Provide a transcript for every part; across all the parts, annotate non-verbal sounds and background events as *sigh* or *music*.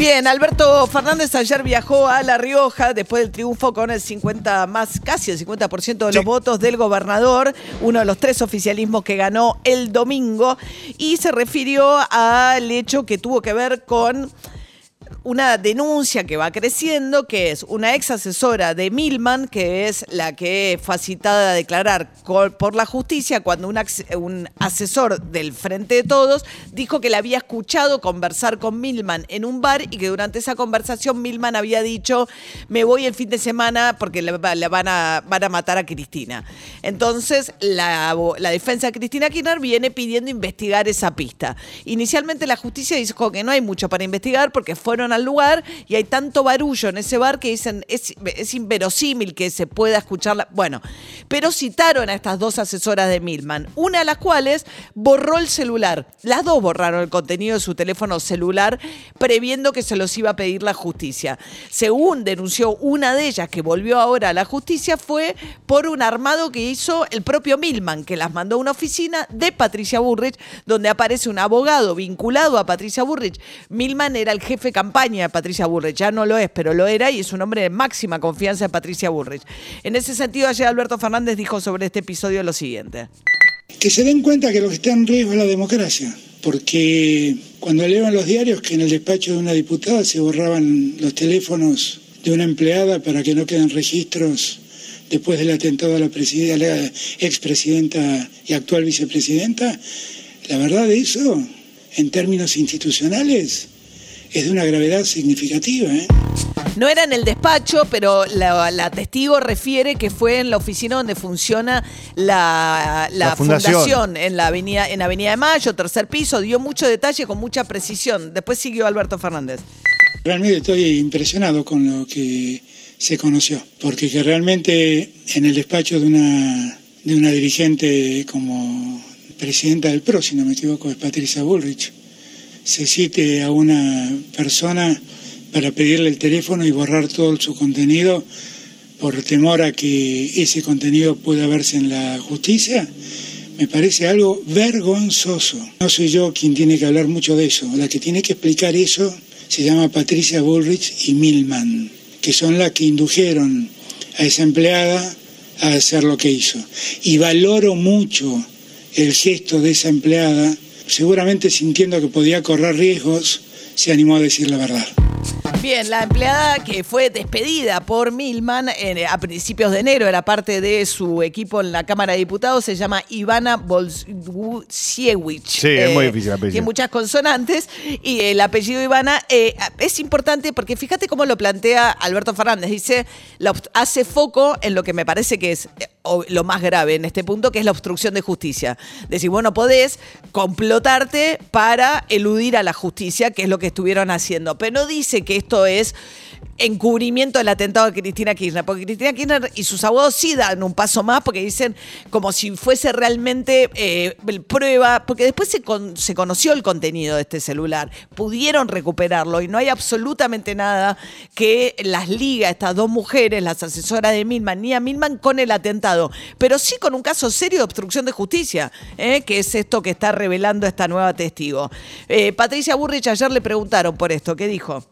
Bien, Alberto Fernández ayer viajó a La Rioja después del triunfo con el 50 más, casi el 50% de los votos del gobernador, uno de los tres oficialismos que ganó el domingo, y se refirió al hecho que tuvo que ver con una denuncia que va creciendo, que es una ex asesora de Milman, que es la que fue citada a declarar por la justicia cuando un, asesor del Frente de Todos dijo que la había escuchado conversar con Milman en un bar y que durante esa conversación Milman había dicho, me voy el fin de semana porque le, van, a, van a matar a Cristina. Entonces, la, la defensa de Cristina Kirchner viene pidiendo investigar esa pista. Inicialmente la justicia dijo que no hay mucho para investigar porque fueron al lugar y hay tanto barullo en ese bar que dicen es, es inverosímil que se pueda escuchar. Bueno, pero citaron a estas dos asesoras de Milman, una de las cuales borró el celular. Las dos borraron el contenido de su teléfono celular previendo que se los iba a pedir la justicia. Según denunció una de ellas que volvió ahora a la justicia fue por un armado que hizo el propio Milman, que las mandó a una oficina de Patricia Burrich, donde aparece un abogado vinculado a Patricia Burrich. Milman era el jefe campaña Patricia Burrich. Ya no lo es, pero lo era y es un hombre de máxima confianza de Patricia Burrich. En ese sentido, ayer Alberto Fernández dijo sobre este episodio lo siguiente. Que se den cuenta que lo que está en riesgo es la democracia, porque cuando lean los diarios que en el despacho de una diputada se borraban los teléfonos de una empleada para que no queden registros después del atentado a la, a la expresidenta y actual vicepresidenta, la verdad de eso, en términos institucionales, es de una gravedad significativa. ¿eh? No era en el despacho, pero la, testigo refiere que fue en la oficina donde funciona la, fundación. en la avenida en Avenida de Mayo, tercer piso. Dio mucho detalle con mucha precisión. Después siguió Alberto Fernández. Realmente estoy impresionado con lo que se conoció, porque que realmente en el despacho de una, de una dirigente como presidenta del PRO, si no me equivoco, es Patricia Bullrich, se cite a una persona para pedirle el teléfono y borrar todo su contenido por temor a que ese contenido pueda verse en la justicia, me parece algo vergonzoso. No soy yo quien tiene que hablar mucho de eso. La que tiene que explicar eso se llama Patricia Bullrich y Milman, que son las que indujeron a esa empleada a hacer lo que hizo. Y valoro mucho el gesto de esa empleada seguramente sintiendo que podía correr riesgos, se animó a decir la verdad. Bien, la empleada que fue despedida por Milman eh, a principios de enero, era parte de su equipo en la Cámara de Diputados, se llama Ivana Bolsiewicz. Sí, es muy eh, difícil el apellido. Tiene muchas consonantes y el apellido Ivana eh, es importante porque fíjate cómo lo plantea Alberto Fernández. Dice, hace foco en lo que me parece que es lo más grave en este punto, que es la obstrucción de justicia. Decir, bueno, podés complotarte para eludir a la justicia, que es lo que estuvieron haciendo. Pero no dice que esto es encubrimiento del atentado de Cristina Kirchner, porque Cristina Kirchner y sus abogados sí dan un paso más porque dicen como si fuese realmente eh, prueba, porque después se, se conoció el contenido de este celular, pudieron recuperarlo y no hay absolutamente nada que las liga estas dos mujeres, las asesoras de Milman, ni a Milman con el atentado, pero sí con un caso serio de obstrucción de justicia, eh, que es esto que está revelando esta nueva testigo. Eh, Patricia Burrich ayer le preguntaron por esto, ¿qué dijo?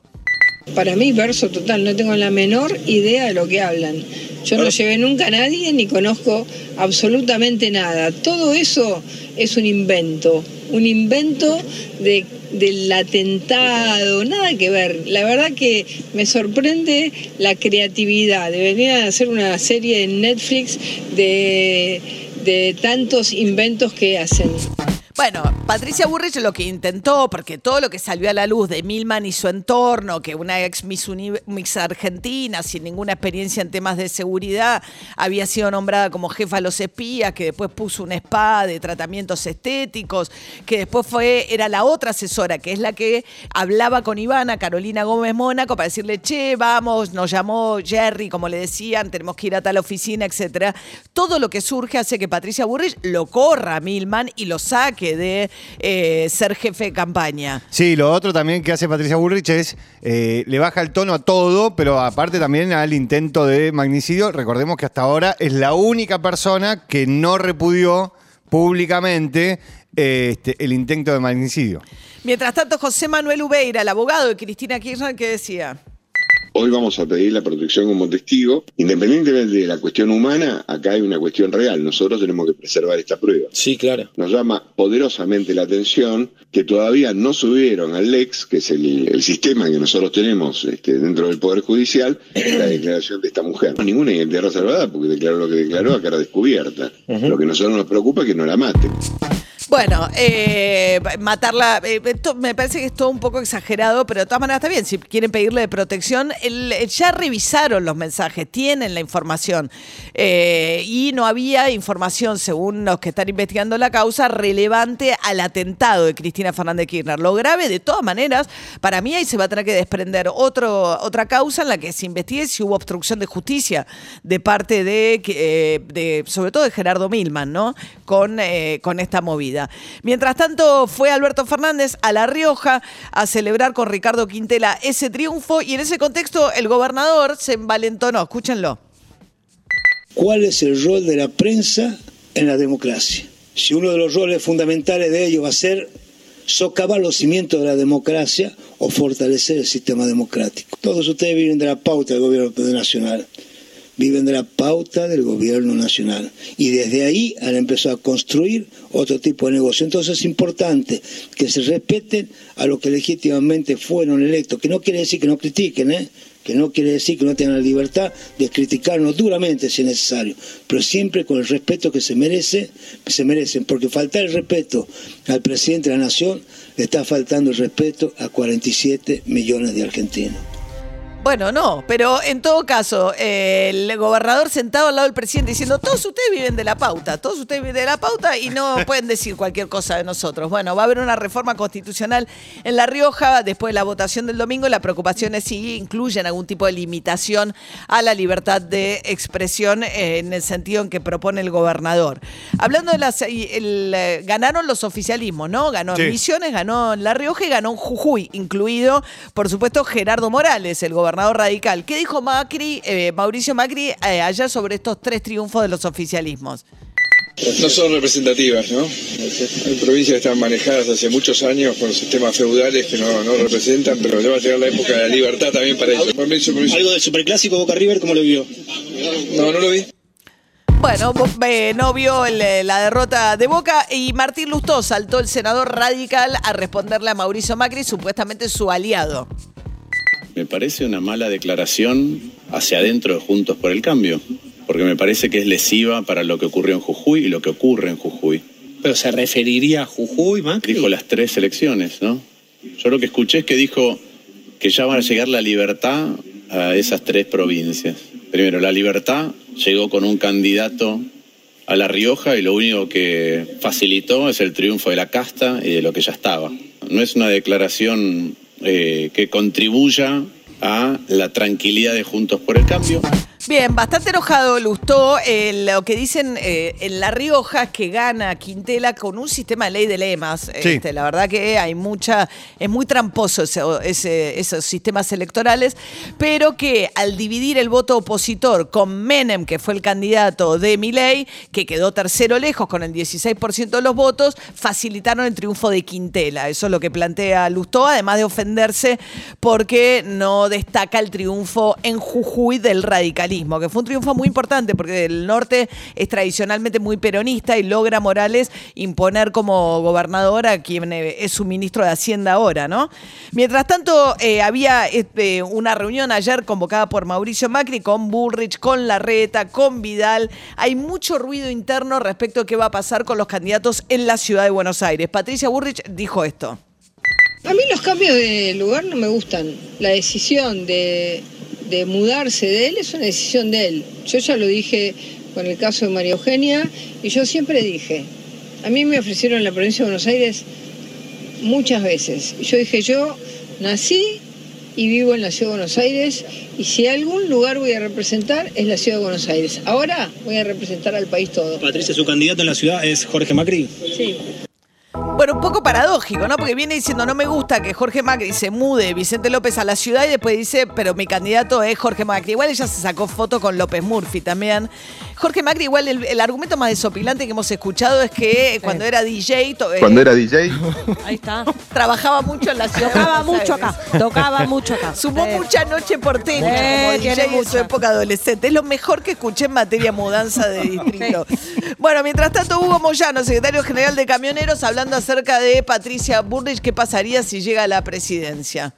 Para mí, verso total, no tengo la menor idea de lo que hablan. Yo no llevé nunca a nadie ni conozco absolutamente nada. Todo eso es un invento, un invento de, del atentado, nada que ver. La verdad que me sorprende la creatividad. Deberían hacer una serie en Netflix de, de tantos inventos que hacen. Bueno, Patricia Burrich lo que intentó, porque todo lo que salió a la luz de Milman y su entorno, que una ex Miss, Argentina sin ninguna experiencia en temas de seguridad había sido nombrada como jefa de los espías, que después puso un spa de tratamientos estéticos, que después fue era la otra asesora, que es la que hablaba con Ivana, Carolina Gómez Mónaco, para decirle, che, vamos, nos llamó Jerry, como le decían, tenemos que ir a tal oficina, etcétera. Todo lo que surge hace que Patricia Burrich lo corra a Milman y lo saque de eh, ser jefe de campaña. Sí, lo otro también que hace Patricia Bullrich es eh, le baja el tono a todo, pero aparte también al intento de magnicidio. Recordemos que hasta ahora es la única persona que no repudió públicamente este, el intento de magnicidio. Mientras tanto, José Manuel Ubeira, el abogado de Cristina Kirchner, que decía, Hoy vamos a pedir la protección como testigo. Independientemente de la cuestión humana, acá hay una cuestión real. Nosotros tenemos que preservar esta prueba. Sí, claro. Nos llama poderosamente la atención que todavía no subieron al LEX, que es el, el sistema que nosotros tenemos este, dentro del Poder Judicial, la declaración de esta mujer. No, ninguna identidad reservada porque declaró lo que declaró a cara descubierta. Lo que a nosotros nos preocupa es que no la maten. Bueno, eh, matarla, eh, esto me parece que es todo un poco exagerado, pero de todas maneras está bien. Si quieren pedirle protección, el- ya revisaron los mensajes, tienen la información. Eh, y no había información, según los que están investigando la causa, relevante al atentado de Cristina Fernández Kirchner. Lo grave, de todas maneras, para mí ahí se va a tener que desprender otro, otra causa en la que se investigue si hubo obstrucción de justicia de parte de, eh, de sobre todo de Gerardo Milman, ¿no? Con, eh, con esta movida. Mientras tanto, fue Alberto Fernández a La Rioja a celebrar con Ricardo Quintela ese triunfo y en ese contexto el gobernador se envalentonó. Escúchenlo. cuál es el rol de la prensa en la democracia. Si uno de los roles fundamentales de ello va a ser socavar los cimientos de la democracia o fortalecer el sistema democrático. Todos ustedes viven de la pauta del gobierno nacional, viven de la pauta del gobierno nacional y desde ahí han empezado a construir otro tipo de negocio. Entonces es importante que se respeten a los que legítimamente fueron electos, que no quiere decir que no critiquen, ¿eh? que no quiere decir que no tengan la libertad de criticarnos duramente si es necesario, pero siempre con el respeto que se merece, se merecen, porque faltar el respeto al presidente de la nación le está faltando el respeto a 47 millones de argentinos. Bueno, no, pero en todo caso, eh, el gobernador sentado al lado del presidente diciendo, todos ustedes viven de la pauta, todos ustedes viven de la pauta y no *laughs* pueden decir cualquier cosa de nosotros. Bueno, va a haber una reforma constitucional en La Rioja después de la votación del domingo. La preocupación es si incluyen algún tipo de limitación a la libertad de expresión eh, en el sentido en que propone el gobernador. Hablando de las... el, eh, ganaron los oficialismos, ¿no? Ganó Sí. en Misiones, ganó en La Rioja y ganó en Jujuy, incluido, por supuesto, Gerardo Morales, el gobernador radical. ¿Qué dijo Macri, eh, Mauricio Macri eh, ayer sobre estos tres triunfos de los oficialismos? No son representativas, ¿no? Hay provincias que están manejadas hace muchos años con sistemas feudales que no, no representan, pero ya va a llegar la época de la libertad también para ellos. Algo del superclásico Boca River, ¿cómo lo vio? No, no lo vi. Bueno, eh, no vio el, eh, la derrota de Boca y Martín Lustó saltó el senador radical a responderle a Mauricio Macri, supuestamente su aliado. Me parece una mala declaración hacia adentro de Juntos por el Cambio, porque me parece que es lesiva para lo que ocurrió en Jujuy y lo que ocurre en Jujuy. Pero se referiría a Jujuy, Macri. Dijo las tres elecciones, ¿no? Yo lo que escuché es que dijo que ya van a llegar la libertad a esas tres provincias. Primero, la libertad llegó con un candidato a La Rioja y lo único que facilitó es el triunfo de la casta y de lo que ya estaba. No es una declaración eh, que contribuya a la tranquilidad de Juntos por el Cambio. Bien, bastante enojado Lustó. eh, lo que dicen eh, en La Rioja es que gana Quintela con un sistema de ley de lemas. Sí. Este, la verdad que hay mucha, es muy tramposo ese- ese- esos sistemas electorales, pero que al dividir el voto opositor con Menem, que fue el candidato de Milei, que quedó tercero lejos con el 16% de los votos, facilitaron el triunfo de Quintela. Eso es lo que plantea Lustó, además de ofenderse porque no destaca el triunfo en Jujuy del radicalismo. Que fue un triunfo muy importante porque el norte es tradicionalmente muy peronista y logra Morales imponer como gobernador a quien eh, es su ministro de Hacienda ahora, ¿no? Mientras tanto, eh, había este, una reunión ayer convocada por Mauricio Macri con Bullrich, con Larreta, con Vidal. Hay mucho ruido interno respecto a qué va a pasar con los candidatos en la ciudad de Buenos Aires. Patricia Bullrich dijo esto. A mí los cambios de lugar no me gustan. La decisión de, de mudarse de él es una decisión de él. Yo ya lo dije con el caso de María Eugenia y yo siempre dije, a mí me ofrecieron la provincia de Buenos Aires muchas veces. Yo dije, yo nací y vivo en la ciudad de Buenos Aires y si algún lugar voy a representar es la ciudad de Buenos Aires. Ahora voy a representar al país todo. Patricia, su candidato en la ciudad es Jorge Macri. Sí. Bueno, un poco paradójico, ¿no? Porque viene diciendo, no me gusta que Jorge Macri se mude Vicente López a la ciudad y después dice, pero mi candidato es Jorge Macri. Igual ella se sacó foto con López Murphy también. Jorge Macri, igual el, el argumento más desopilante que hemos escuchado es que cuando era DJ... eh, Cuando era DJ, *laughs* Ahí está. *laughs* Trabajaba mucho en la ciudad. Tocaba mucho acá. Tocaba mucho acá. Sumó Sí. mucha noche porteña Sí, como DJ en su época adolescente. Es lo mejor que escuché en materia mudanza de *laughs* distrito. Bueno, mientras tanto, Hugo Moyano, secretario general de Camioneros, hablando acerca de Patricia Burrich, qué pasaría si llega a la presidencia.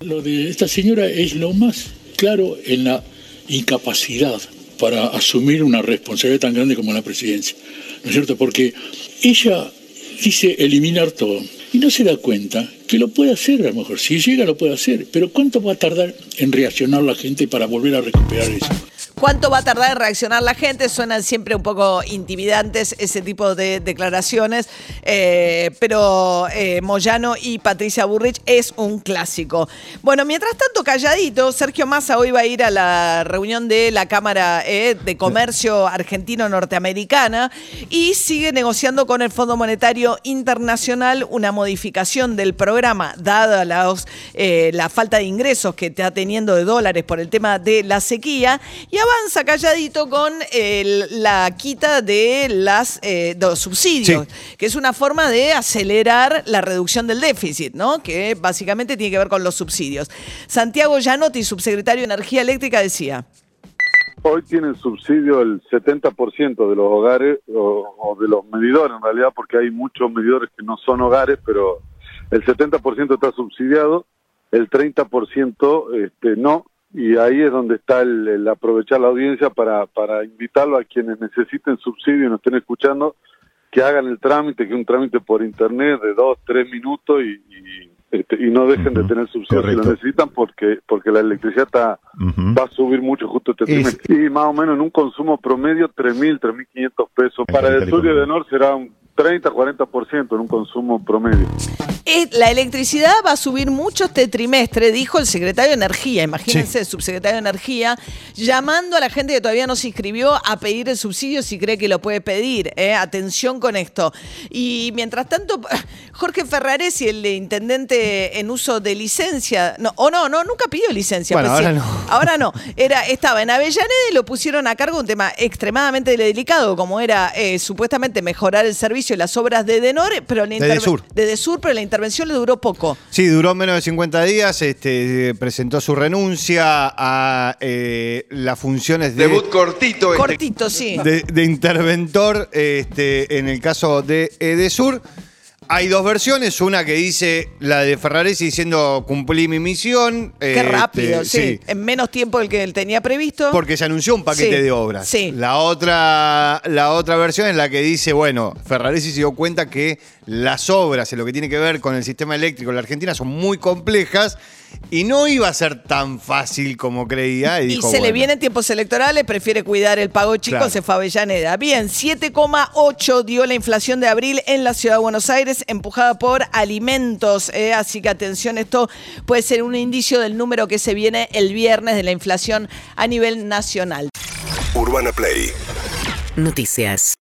Lo de esta señora es lo más claro en la incapacidad para asumir una responsabilidad tan grande como la presidencia. ¿No es cierto? Porque ella dice eliminar todo y no se da cuenta que lo puede hacer a lo mejor. Si llega lo puede hacer, pero ¿cuánto va a tardar en reaccionar la gente para volver a recuperar eso? ¿Cuánto va a tardar en reaccionar la gente? Suenan siempre un poco intimidantes ese tipo de declaraciones, eh, pero eh, Moyano y Patricia Burrich es un clásico. Bueno, mientras tanto, calladito, Sergio Massa hoy va a ir a la reunión de la Cámara eh, de Comercio Argentino-Norteamericana y sigue negociando con el Fondo Monetario Internacional una modificación del programa, dada eh, la falta de ingresos que está teniendo de dólares por el tema de la sequía, y avanza calladito con el- la quita de, las, eh, de los subsidios, que es una forma de acelerar la reducción del déficit, ¿no? que básicamente tiene que ver con los subsidios. Santiago Gianotti, subsecretario de Energía Eléctrica, decía. Hoy tienen subsidio el 70% de los hogares o, o de los medidores en realidad, porque hay muchos medidores que no son hogares, pero el 70% está subsidiado, el 30% este, no, y ahí es donde está el, el aprovechar la audiencia para, para invitarlo a quienes necesiten subsidio y nos estén escuchando, que hagan el trámite, que es un trámite por internet de dos, tres minutos y, y, este, y no dejen de tener subsidio si lo necesitan porque porque la electricidad está va a subir mucho justo este Es- trimestre. Y más o menos en un consumo promedio 3.000, 3.500 pesos. Para el sur y de norte será un 30, 40% en un consumo promedio. La electricidad va a subir mucho este trimestre, dijo el secretario de Energía. Imagínense, el subsecretario de Energía, llamando a la gente que todavía no se inscribió a pedir el subsidio si cree que lo puede pedir. ¿eh? Atención con esto. Y mientras tanto, *laughs* Jorge Ferraresi, el intendente en uso de licencia, no, o no, no, nunca pidió licencia. Bueno, pues ahora sí. no. Ahora no. *laughs* Era, estaba en Avellaneda y lo pusieron a cargo de un tema extremadamente delicado, como era eh, supuestamente mejorar el servicio y las obras de Denor, pero la De interve- Desur. de Desur, pero la intervención le duró poco. Sí, duró menos de 50 días, este, presentó su renuncia a eh, las funciones de... debut cortito. este. Cortito, sí. de, de interventor este, en el caso de Edesur. Hay dos versiones, una que dice la de Ferraresi diciendo cumplí mi misión. Qué este, rápido, sí. En menos tiempo del que él tenía previsto. Porque se anunció un paquete Sí, de obras. sí. La otra, la otra versión es la que dice, bueno, Ferraresi se dio cuenta que las obras en lo que tiene que ver con el sistema eléctrico en la Argentina son muy complejas y no iba a ser tan fácil como creía. Y, Y dijo, se le bueno, vienen tiempos electorales, prefiere cuidar el pago chico, Claro. se fue a Avellaneda. Bien, 7,8 dio la inflación de abril en la ciudad de Buenos Aires, empujada por alimentos. eh, así que atención, esto puede ser un indicio del número que se viene el viernes de la inflación a nivel nacional. Urbana Play Noticias.